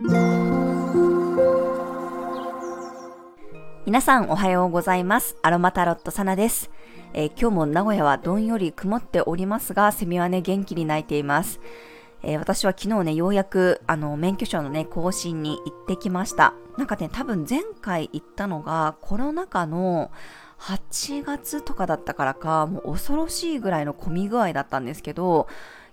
皆さんおはようございます。アロマタロットサナです、えー、今日も名古屋はどんより曇っておりますが、セミはね、元気に鳴いています。えー、私は昨日ね、ようやく、あの、免許証のね、更新に行ってきました。なんかね、多分前回行ったのがコロナ禍の8月とかだったからか、もう恐ろしいぐらいの混み具合だったんですけど、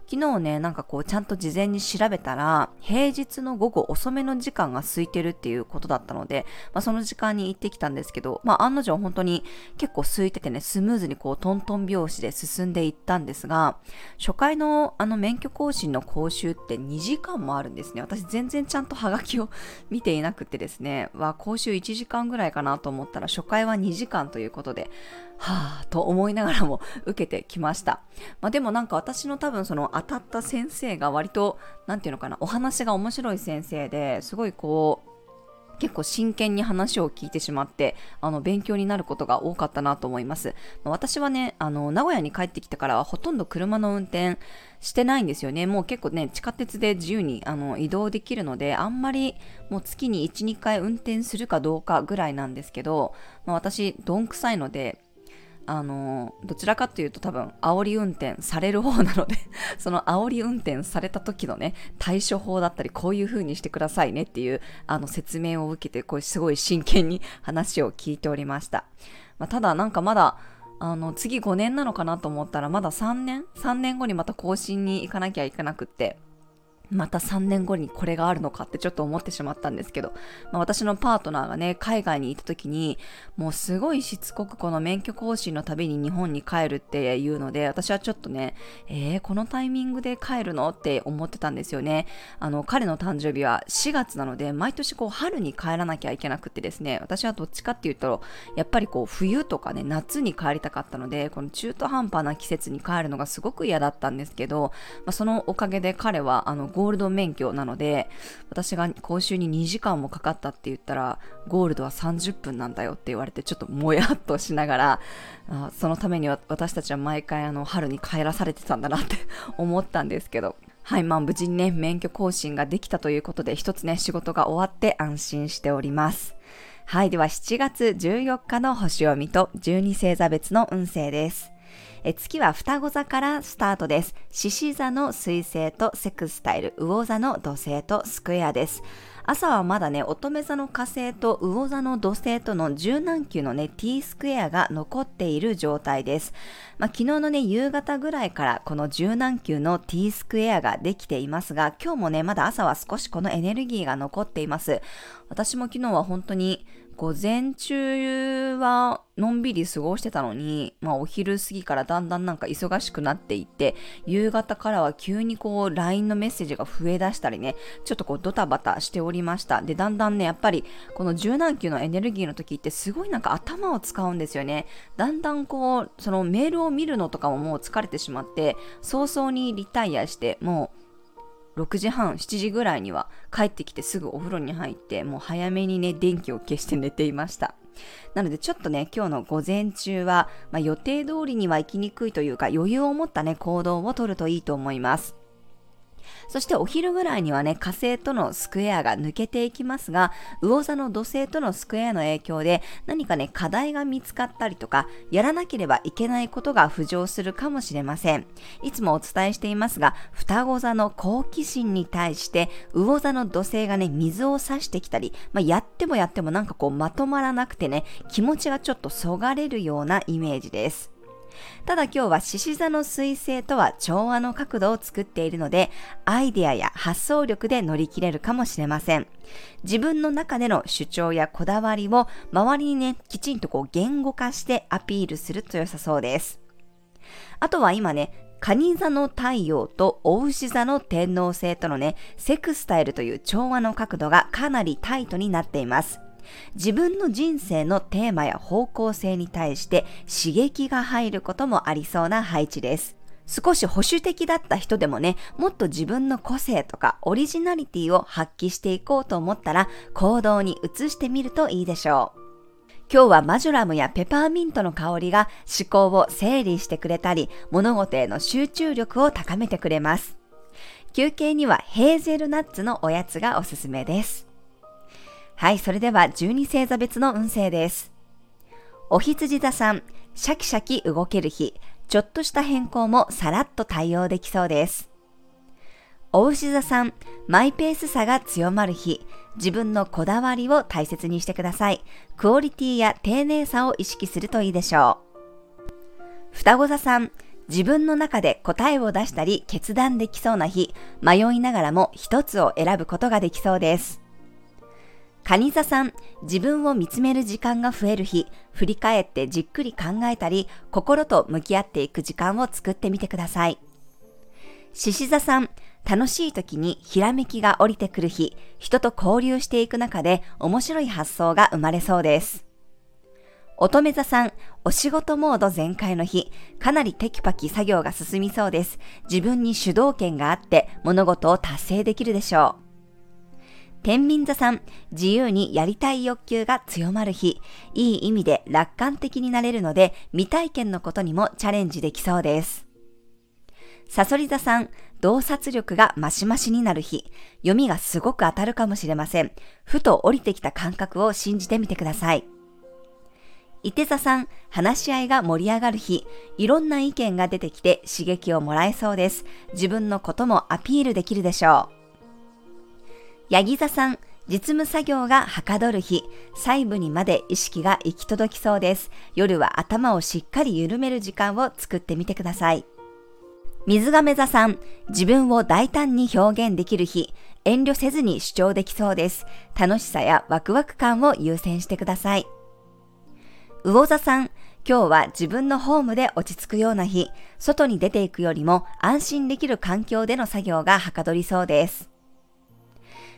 昨日ね、なんかこうちゃんと事前に調べたら、平日の午後遅めの時間が空いてるっていうことだったので、まあ、その時間に行ってきたんですけど、まあ案の定本当に結構空いててね、スムーズにこうトントン拍子で進んでいったんですが、初回のあの免許更新の講習って2時間もあるんですね。私全然ちゃんとハガキを見ていなくてですね、は講習1時間ぐらいかなと思ったら初回は2時間ということで、はぁと思いながらも受けてきました。まあでもなんか私の多分その当たった先生が割と、なんていうのかな、お話が面白い先生ですごいこう、結構真剣に話を聞いてしまって、あの、勉強になることが多かったなと思います。まあ、私はね、あの、名古屋に帰ってきてからはほとんど車の運転してないんですよね。もう結構ね、地下鉄で自由にあの移動できるので、あんまりもう月に1、2回運転するかどうかぐらいなんですけど、まあ、私、どんくさいので、あの、どちらかというと多分、煽り運転される方なので その煽り運転された時のね、対処法だったり、こういう風にしてくださいねっていう、あの、説明を受けて、こう、すごい真剣に話を聞いておりました。まあ、ただ、なんかまだ、あの、次5年なのかなと思ったら、まだ3年 ?3 年後にまた更新に行かなきゃいけなくって、また3年後にこれがあるのかってちょっと思ってしまったんですけど、まあ、私のパートナーがね、海外にいた時に、もうすごいしつこくこの免許更新のたびに日本に帰るっていうので、私はちょっとね、えー、このタイミングで帰るのって思ってたんですよね。あの、彼の誕生日は4月なので、毎年こう春に帰らなきゃいけなくてですね、私はどっちかっていうと、やっぱりこう冬とかね、夏に帰りたかったので、この中途半端な季節に帰るのがすごく嫌だったんですけど、まあ、そのおかげで彼はあのゴールド免許なので、私が講習に2時間もかかったって言ったら、ゴールドは30分なんだよって言われて、ちょっともやっとしながら、あそのために私たちは毎回あの春に帰らされてたんだなって 思ったんですけど、はい、まあ無事にね、免許更新ができたということで、一つね、仕事が終わって安心しております。はい、では7月14日の星読みと12星座別の運勢です。え月は双子座からスタートです。獅子座の水星とセクスタイル、魚座の土星とスクエアです。朝はまだね、乙女座の火星と魚座の土星との柔軟球のね、T スクエアが残っている状態です。まあ、昨日のね、夕方ぐらいからこの柔軟球の T スクエアができていますが、今日もね、まだ朝は少しこのエネルギーが残っています。私も昨日は本当に午前中はのんびり過ごしてたのに、まあお昼過ぎからだんだんなんか忙しくなっていって、夕方からは急にこう LINE のメッセージが増え出したりね、ちょっとこうドタバタしておりました。で、だんだんね、やっぱりこの柔軟球のエネルギーの時ってすごいなんか頭を使うんですよね。だんだんこう、そのメールを見るのとかももう疲れてしまって、早々にリタイアして、もう6時半、7時ぐらいには帰ってきてすぐお風呂に入って、もう早めにね、電気を消して寝ていました。なのでちょっとね、今日の午前中は、まあ、予定通りには行きにくいというか余裕を持ったね、行動をとるといいと思います。そしてお昼ぐらいにはね、火星とのスクエアが抜けていきますが、魚座の土星とのスクエアの影響で何かね、課題が見つかったりとか、やらなければいけないことが浮上するかもしれません。いつもお伝えしていますが、双子座の好奇心に対して、魚座の土星がね、水を差してきたり、まあ、やってもやってもなんかこうまとまらなくてね、気持ちがちょっとそがれるようなイメージです。ただ今日は獅子座の彗星とは調和の角度を作っているので、アイデアや発想力で乗り切れるかもしれません。自分の中での主張やこだわりを周りにね、きちんとこう言語化してアピールすると良さそうです。あとは今ね、蟹座の太陽とお牛座の天皇星とのね、セクスタイルという調和の角度がかなりタイトになっています。自分の人生のテーマや方向性に対して刺激が入ることもありそうな配置です。少し保守的だった人でもね、もっと自分の個性とかオリジナリティを発揮していこうと思ったら行動に移してみるといいでしょう。今日はマジュラムやペパーミントの香りが思考を整理してくれたり、物事への集中力を高めてくれます。休憩にはヘーゼルナッツのおやつがおすすめです。はい、それでは12星座別の運勢です。お羊座さん、シャキシャキ動ける日、ちょっとした変更もさらっと対応できそうです。お牛座さん、マイペースさが強まる日、自分のこだわりを大切にしてください。クオリティや丁寧さを意識するといいでしょう。双子座さん、自分の中で答えを出したり決断できそうな日、迷いながらも一つを選ぶことができそうです。蟹座さん、自分を見つめる時間が増える日、振り返ってじっくり考えたり、心と向き合っていく時間を作ってみてください。獅子座さん、楽しい時にひらめきが降りてくる日、人と交流していく中で面白い発想が生まれそうです。乙女座さん、お仕事モード全開の日、かなりテキパキ作業が進みそうです。自分に主導権があって物事を達成できるでしょう。天秤座さん、自由にやりたい欲求が強まる日、いい意味で楽観的になれるので、未体験のことにもチャレンジできそうです。サソリ座さん、洞察力がマシマシになる日、読みがすごく当たるかもしれません。ふと降りてきた感覚を信じてみてください。伊手座さん、話し合いが盛り上がる日、いろんな意見が出てきて刺激をもらえそうです。自分のこともアピールできるでしょう。ヤギ座さん、実務作業がはかどる日、細部にまで意識が行き届きそうです。夜は頭をしっかり緩める時間を作ってみてください。水亀座さん、自分を大胆に表現できる日、遠慮せずに主張できそうです。楽しさやワクワク感を優先してください。魚座さん、今日は自分のホームで落ち着くような日、外に出ていくよりも安心できる環境での作業がはかどりそうです。